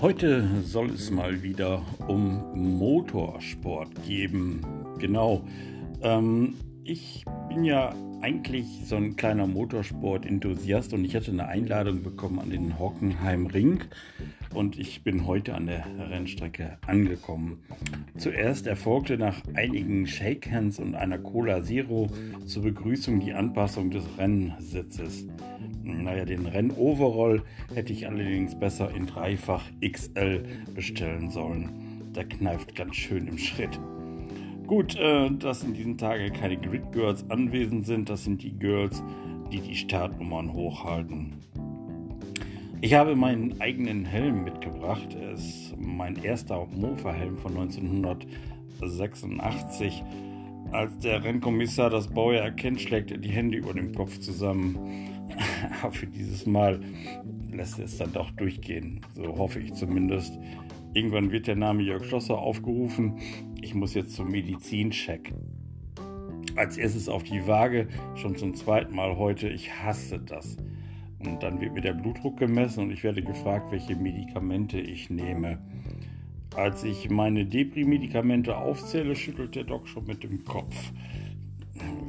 Heute soll es mal wieder um Motorsport geben. Genau. Ähm, ich bin ja eigentlich so ein kleiner Motorsport-Enthusiast und ich hatte eine Einladung bekommen an den Hockenheim Ring und ich bin heute an der Rennstrecke angekommen. Zuerst erfolgte nach einigen Shakehands und einer Cola Zero zur Begrüßung die Anpassung des Rennsitzes. Naja, den Rennoverall hätte ich allerdings besser in dreifach XL bestellen sollen. Der kneift ganz schön im Schritt. Gut, äh, dass in diesen Tagen keine Grid Girls anwesend sind, das sind die Girls, die die Startnummern hochhalten. Ich habe meinen eigenen Helm mitgebracht. Er ist mein erster Mofa-Helm von 1986. Als der Rennkommissar das Baujahr erkennt, schlägt er die Hände über dem Kopf zusammen. Aber für dieses Mal lässt er es dann doch durchgehen. So hoffe ich zumindest. Irgendwann wird der Name Jörg Schlosser aufgerufen. Ich muss jetzt zum Medizincheck. Als erstes auf die Waage, schon zum zweiten Mal heute. Ich hasse das. Und dann wird mir der Blutdruck gemessen und ich werde gefragt, welche Medikamente ich nehme. Als ich meine Depri-Medikamente aufzähle, schüttelt der Doc schon mit dem Kopf.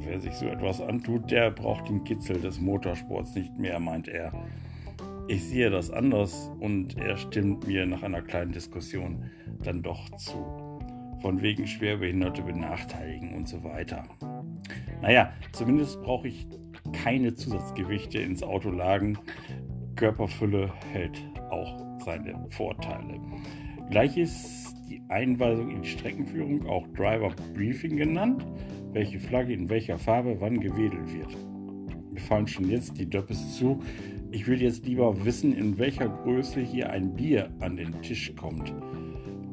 Wer sich so etwas antut, der braucht den Kitzel des Motorsports nicht mehr, meint er. Ich sehe das anders und er stimmt mir nach einer kleinen Diskussion dann doch zu. Von wegen Schwerbehinderte benachteiligen und so weiter. Naja, zumindest brauche ich keine Zusatzgewichte ins Auto lagen. Körperfülle hält auch seine Vorteile. Gleich ist die Einweisung in die Streckenführung auch Driver Briefing genannt, welche Flagge in welcher Farbe wann gewedelt wird. Mir fallen schon jetzt die Döppes zu, ich will jetzt lieber wissen, in welcher Größe hier ein Bier an den Tisch kommt.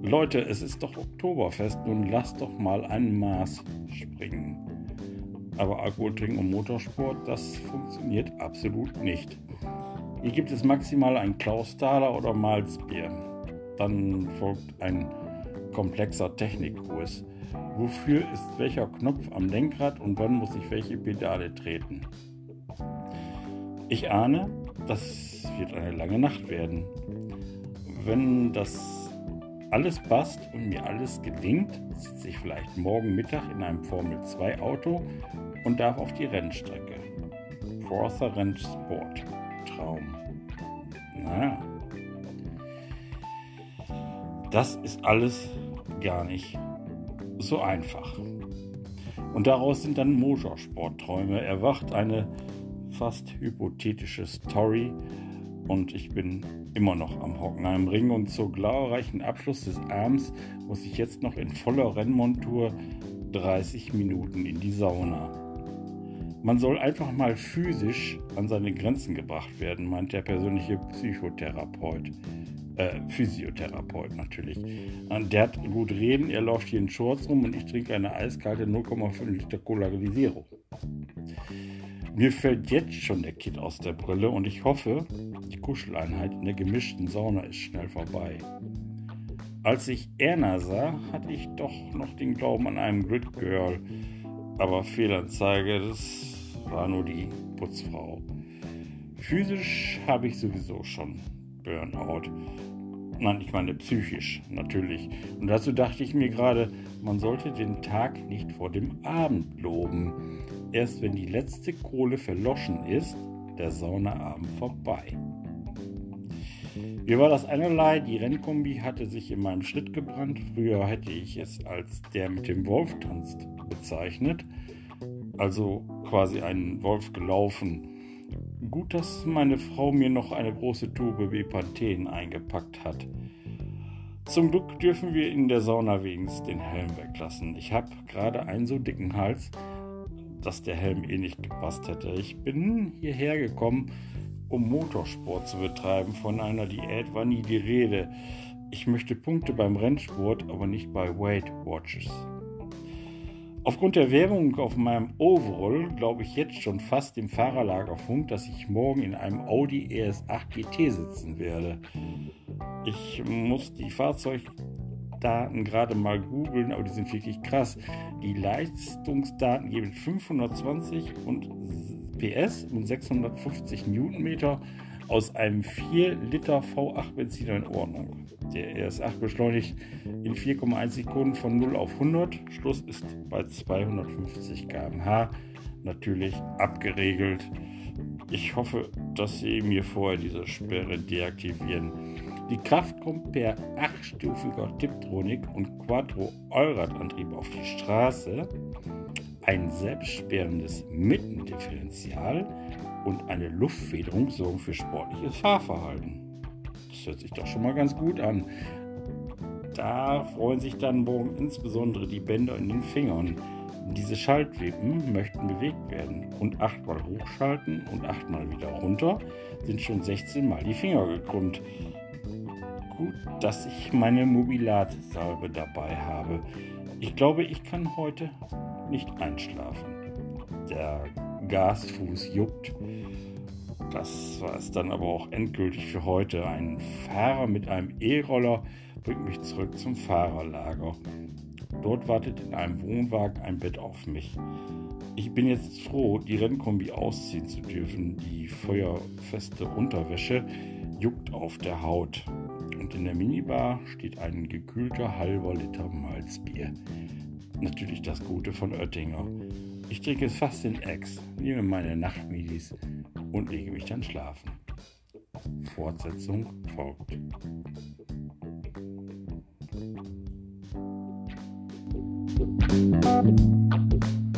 Leute, es ist doch Oktoberfest, nun lasst doch mal ein Maß springen. Aber Alkohol trinken und Motorsport, das funktioniert absolut nicht. Hier gibt es maximal ein Klausthaler oder Malzbier. Dann folgt ein komplexer Technikkurs. Wofür ist welcher Knopf am Lenkrad und wann muss ich welche Pedale treten? Ich ahne, das wird eine lange Nacht werden. Wenn das alles passt und mir alles gelingt, sitze ich vielleicht morgen Mittag in einem Formel 2 Auto und darf auf die Rennstrecke. Forza Rennsport. Traum. Naja. Das ist alles gar nicht so einfach. Und daraus sind dann Motorsportträume erwacht, eine fast hypothetische Story und ich bin immer noch am Hockenheim Ring und zur glorreichen Abschluss des Abends muss ich jetzt noch in voller Rennmontur 30 Minuten in die Sauna. Man soll einfach mal physisch an seine Grenzen gebracht werden, meint der persönliche Psychotherapeut. Äh, Physiotherapeut natürlich. Der hat gut reden, er läuft hier in Shorts rum und ich trinke eine eiskalte 0,5 Liter Cola. Mir fällt jetzt schon der Kit aus der Brille und ich hoffe, die Kuscheleinheit in der gemischten Sauna ist schnell vorbei. Als ich Erna sah, hatte ich doch noch den Glauben an einem Grid Girl, aber Fehlanzeige, das war nur die Putzfrau. Physisch habe ich sowieso schon Burnout. Nein, ich meine psychisch, natürlich. Und dazu dachte ich mir gerade, man sollte den Tag nicht vor dem Abend loben. Erst wenn die letzte Kohle verloschen ist, der Saunaabend vorbei. Mir war das einerlei, die Rennkombi hatte sich in meinem Schritt gebrannt. Früher hätte ich es als der mit dem Wolf tanzt bezeichnet. Also quasi einen Wolf gelaufen. Gut, dass meine Frau mir noch eine große Tube Bepanthen eingepackt hat. Zum Glück dürfen wir in der Sauna wenigstens den Helm weglassen. Ich habe gerade einen so dicken Hals, dass der Helm eh nicht gepasst hätte. Ich bin hierher gekommen, um Motorsport zu betreiben. Von einer Diät war nie die Rede. Ich möchte Punkte beim Rennsport, aber nicht bei Weight Watches. Aufgrund der Werbung auf meinem Overall glaube ich jetzt schon fast dem Fahrerlager Funk, dass ich morgen in einem Audi ES8 GT sitzen werde. Ich muss die Fahrzeug Daten gerade mal googeln, aber die sind wirklich krass. Die Leistungsdaten geben 520 und PS und 650 Newtonmeter aus einem 4 Liter V8 Benziner in Ordnung. Der RS8 beschleunigt in 4,1 Sekunden von 0 auf 100. Schluss ist bei 250 km/h. Natürlich abgeregelt. Ich hoffe, dass Sie mir vorher diese Sperre deaktivieren. Die Kraft kommt per achtstufiger Tiptronic und Quattro Allradantrieb auf die Straße, ein selbstsperrendes Mittendifferential und eine Luftfederung sorgen für sportliches Fahrverhalten. Das hört sich doch schon mal ganz gut an. Da freuen sich dann morgen insbesondere die Bänder in den Fingern. Diese Schaltwippen möchten bewegt werden und achtmal hochschalten und achtmal wieder runter sind schon 16 Mal die Finger gekrümmt gut, dass ich meine Mobilatsalbe dabei habe. Ich glaube, ich kann heute nicht einschlafen. Der Gasfuß juckt. Das war es dann aber auch endgültig für heute. Ein Fahrer mit einem E-Roller bringt mich zurück zum Fahrerlager. Dort wartet in einem Wohnwagen ein Bett auf mich. Ich bin jetzt froh, die Rennkombi ausziehen zu dürfen. Die feuerfeste Unterwäsche juckt auf der Haut und in der Minibar steht ein gekühlter halber Liter Malzbier. Natürlich das Gute von Oettinger. Ich trinke es fast in Ex, nehme meine Nachtmidis und lege mich dann schlafen. Fortsetzung folgt. Musik